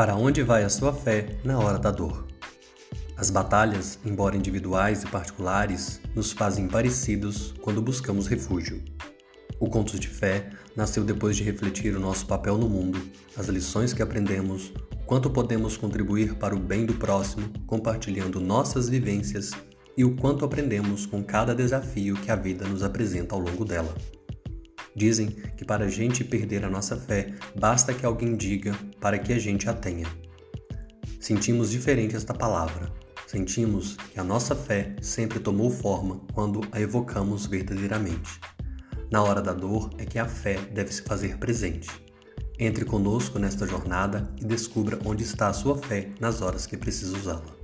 Para onde vai a sua fé na hora da dor? As batalhas, embora individuais e particulares, nos fazem parecidos quando buscamos refúgio. O Contos de Fé nasceu depois de refletir o nosso papel no mundo, as lições que aprendemos, quanto podemos contribuir para o bem do próximo, compartilhando nossas vivências e o quanto aprendemos com cada desafio que a vida nos apresenta ao longo dela. Dizem que para a gente perder a nossa fé, basta que alguém diga para que a gente a tenha. Sentimos diferente esta palavra. Sentimos que a nossa fé sempre tomou forma quando a evocamos verdadeiramente. Na hora da dor é que a fé deve se fazer presente. Entre conosco nesta jornada e descubra onde está a sua fé nas horas que precisa usá-la.